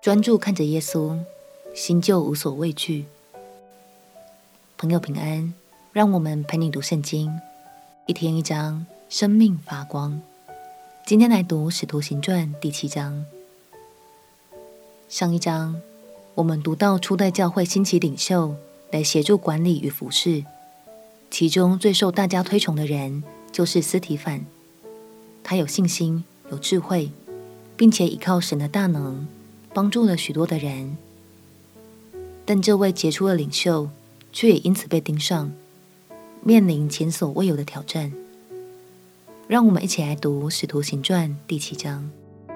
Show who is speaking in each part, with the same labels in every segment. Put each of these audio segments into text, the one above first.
Speaker 1: 专注看着耶稣，心就无所畏惧。朋友平安，让我们陪你读圣经，一天一章，生命发光。今天来读《使徒行传》第七章。上一章我们读到初代教会兴起领袖来协助管理与服侍，其中最受大家推崇的人就是司提反。他有信心，有智慧，并且依靠神的大能。帮助了许多的人，但这位杰出的领袖却也因此被盯上，面临前所未有的挑战。让我们一起来读《使徒行传》第七章。
Speaker 2: 《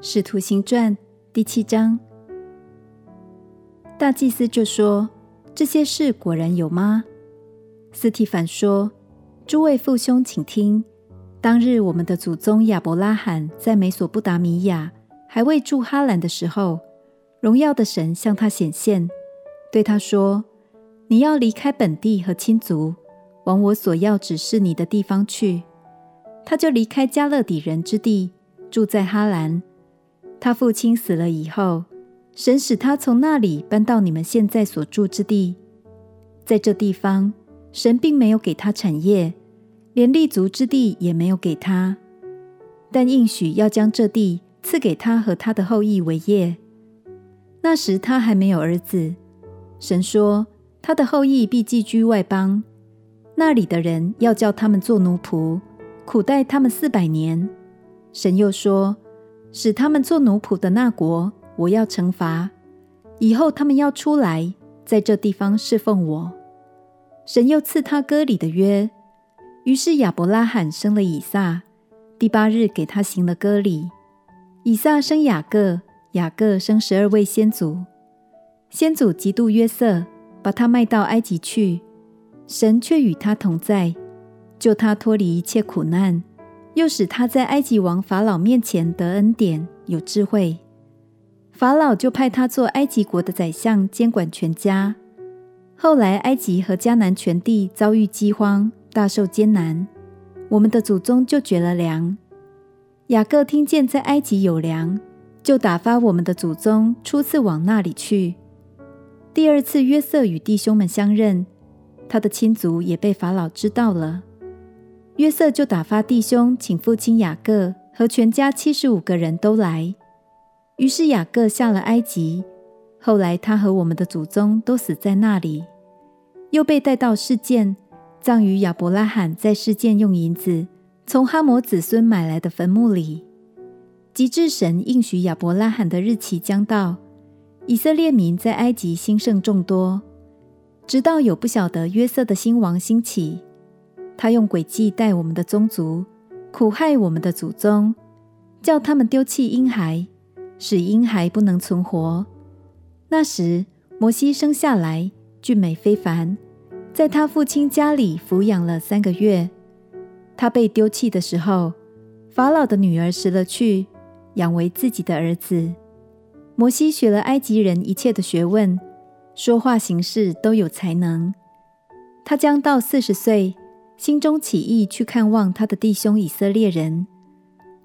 Speaker 2: 使徒行传》第七章，大祭司就说：“这些事果然有吗？”斯提凡说：“诸位父兄，请听。”当日，我们的祖宗亚伯拉罕在美索不达米亚还未住哈兰的时候，荣耀的神向他显现，对他说：“你要离开本地和亲族，往我所要指示你的地方去。”他就离开迦勒底人之地，住在哈兰。他父亲死了以后，神使他从那里搬到你们现在所住之地。在这地方，神并没有给他产业。连立足之地也没有给他，但应许要将这地赐给他和他的后裔为业。那时他还没有儿子。神说他的后裔必寄居外邦，那里的人要叫他们做奴仆，苦待他们四百年。神又说，使他们做奴仆的那国，我要惩罚，以后他们要出来，在这地方侍奉我。神又赐他割礼的约。于是亚伯拉罕生了以撒，第八日给他行了割礼。以撒生雅各，雅各生十二位先祖。先祖嫉妒约瑟，把他卖到埃及去。神却与他同在，救他脱离一切苦难，又使他在埃及王法老面前得恩典，有智慧。法老就派他做埃及国的宰相，监管全家。后来埃及和迦南全地遭遇饥荒。大受艰难，我们的祖宗就绝了粮。雅各听见在埃及有粮，就打发我们的祖宗初次往那里去。第二次，约瑟与弟兄们相认，他的亲族也被法老知道了。约瑟就打发弟兄请父亲雅各和全家七十五个人都来。于是雅各下了埃及，后来他和我们的祖宗都死在那里，又被带到示剑。葬于亚伯拉罕在世间用银子从哈摩子孙买来的坟墓里。及至神应许亚伯拉罕的日期将到，以色列民在埃及兴盛众多，直到有不晓得约瑟的新王兴起，他用诡计带我们的宗族，苦害我们的祖宗，叫他们丢弃婴孩，使婴孩不能存活。那时摩西生下来，俊美非凡。在他父亲家里抚养了三个月。他被丢弃的时候，法老的女儿拾了去，养为自己的儿子。摩西学了埃及人一切的学问，说话行事都有才能。他将到四十岁，心中起意去看望他的弟兄以色列人。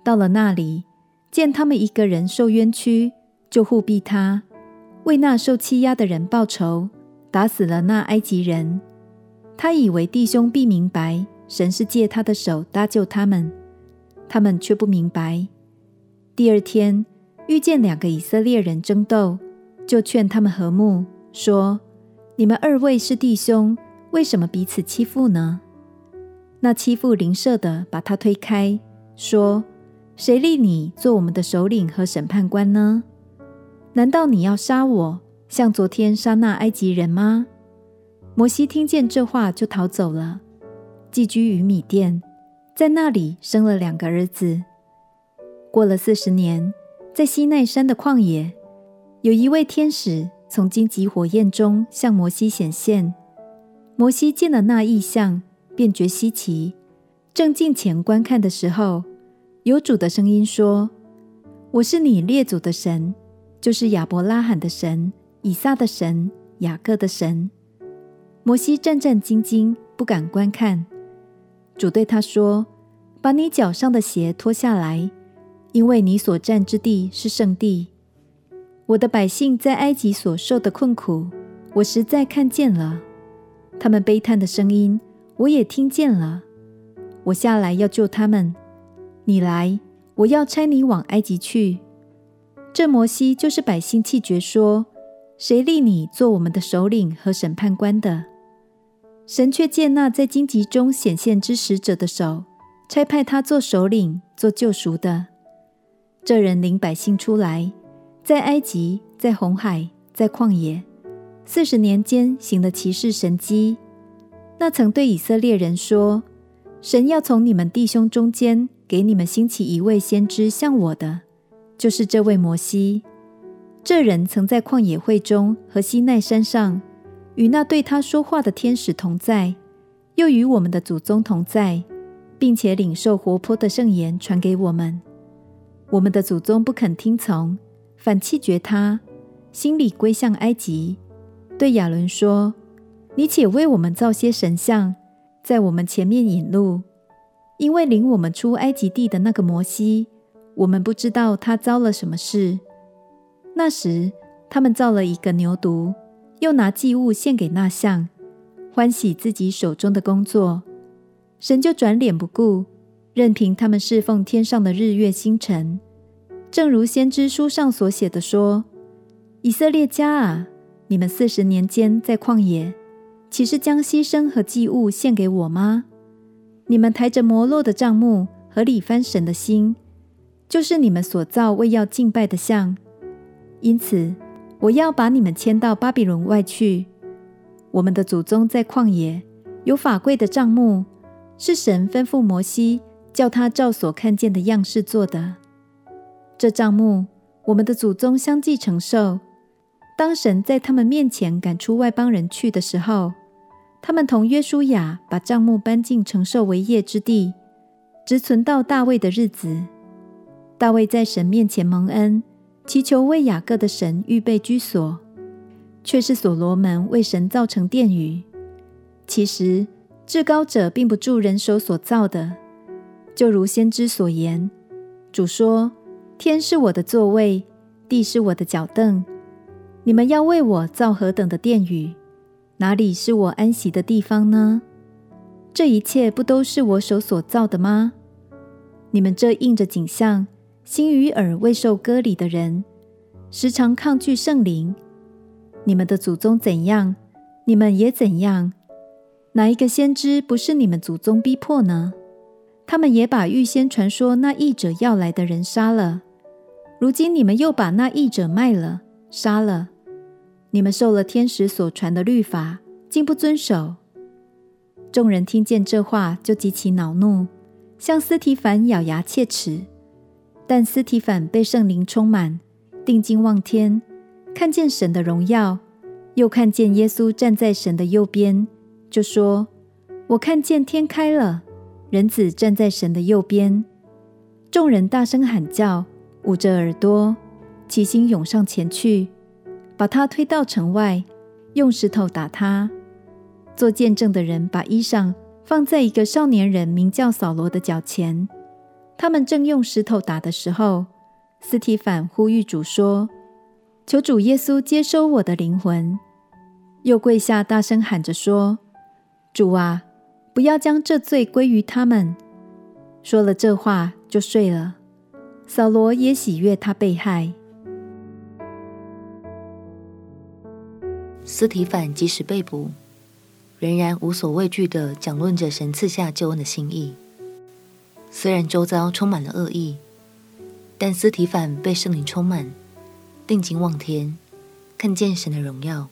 Speaker 2: 到了那里，见他们一个人受冤屈，就护庇他，为那受欺压的人报仇，打死了那埃及人。他以为弟兄必明白，神是借他的手搭救他们，他们却不明白。第二天遇见两个以色列人争斗，就劝他们和睦，说：“你们二位是弟兄，为什么彼此欺负呢？”那欺负邻舍的把他推开，说：“谁立你做我们的首领和审判官呢？难道你要杀我，像昨天杀那埃及人吗？”摩西听见这话，就逃走了，寄居于米甸，在那里生了两个儿子。过了四十年，在西奈山的旷野，有一位天使从荆棘火焰中向摩西显现。摩西见了那异象，便觉稀奇，正近前观看的时候，有主的声音说：“我是你列祖的神，就是亚伯拉罕的神、以撒的神、雅各的神。”摩西战战兢兢，不敢观看。主对他说：“把你脚上的鞋脱下来，因为你所站之地是圣地。我的百姓在埃及所受的困苦，我实在看见了；他们悲叹的声音，我也听见了。我下来要救他们。你来，我要差你往埃及去。这摩西就是百姓气绝说：“谁立你做我们的首领和审判官的？”神却借那在荆棘中显现之使者的手，差派他做首领、做救赎的。这人领百姓出来，在埃及、在红海、在旷野，四十年间行了奇事神迹。那曾对以色列人说：“神要从你们弟兄中间给你们兴起一位先知，像我的，就是这位摩西。这人曾在旷野会中和西奈山上。”与那对他说话的天使同在，又与我们的祖宗同在，并且领受活泼的圣言传给我们。我们的祖宗不肯听从，反弃绝他，心里归向埃及。对亚伦说：“你且为我们造些神像，在我们前面引路，因为领我们出埃及地的那个摩西，我们不知道他遭了什么事。”那时，他们造了一个牛犊。又拿祭物献给那像，欢喜自己手中的工作，神就转脸不顾，任凭他们侍奉天上的日月星辰，正如先知书上所写的说：“以色列家啊，你们四十年间在旷野，岂是将牺牲和祭物献给我吗？你们抬着摩洛的帐幕和里番神的星，就是你们所造为要敬拜的像，因此。”我要把你们迁到巴比伦外去。我们的祖宗在旷野有法柜的帐幕，是神吩咐摩西叫他照所看见的样式做的。这帐幕，我们的祖宗相继承受。当神在他们面前赶出外邦人去的时候，他们同约书亚把帐幕搬进承受为业之地，直存到大卫的日子。大卫在神面前蒙恩。祈求为雅各的神预备居所，却是所罗门为神造成殿宇。其实至高者并不住人手所造的，就如先知所言：主说：“天是我的座位，地是我的脚凳。你们要为我造何等的殿宇？哪里是我安息的地方呢？这一切不都是我手所造的吗？你们这应着景象。”心与耳未受割礼的人，时常抗拒圣灵。你们的祖宗怎样，你们也怎样。哪一个先知不是你们祖宗逼迫呢？他们也把预先传说那异者要来的人杀了。如今你们又把那异者卖了，杀了。你们受了天使所传的律法，竟不遵守。众人听见这话，就极其恼怒，向斯提凡咬牙切齿。但斯提反被圣灵充满，定睛望天，看见神的荣耀，又看见耶稣站在神的右边，就说：“我看见天开了，人子站在神的右边。”众人大声喊叫，捂着耳朵，齐心涌上前去，把他推到城外，用石头打他。做见证的人把衣裳放在一个少年人名叫扫罗的脚前。他们正用石头打的时候，斯提凡呼吁主说：“求主耶稣接收我的灵魂。”又跪下大声喊着说：“主啊，不要将这罪归于他们。”说了这话就睡了。扫罗也喜悦他被害。
Speaker 1: 斯提凡即使被捕，仍然无所畏惧地讲论着神赐下救恩的心意。虽然周遭充满了恶意，但司提反被圣灵充满，定睛望天，看见神的荣耀，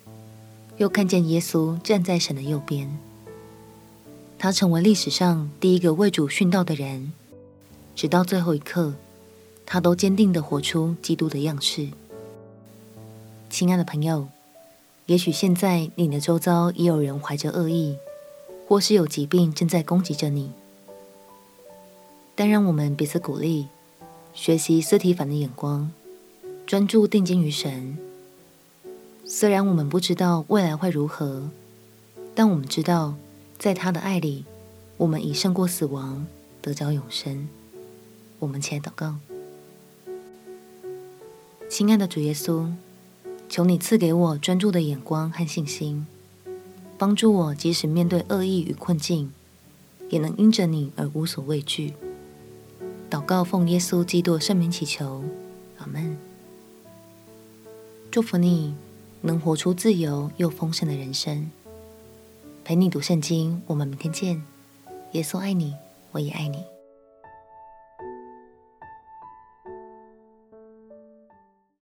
Speaker 1: 又看见耶稣站在神的右边。他成为历史上第一个为主殉道的人，直到最后一刻，他都坚定地活出基督的样式。亲爱的朋友，也许现在你的周遭也有人怀着恶意，或是有疾病正在攻击着你。但让我们彼此鼓励，学习斯提凡的眼光，专注定睛于神。虽然我们不知道未来会如何，但我们知道，在他的爱里，我们已胜过死亡，得着永生。我们起来祷告：亲爱的主耶稣，求你赐给我专注的眼光和信心，帮助我即使面对恶意与困境，也能因着你而无所畏惧。祷告奉耶稣基督圣名祈求，阿门。祝福你能活出自由又丰盛的人生。陪你读圣经，我们明天见。耶稣爱你，我也爱你。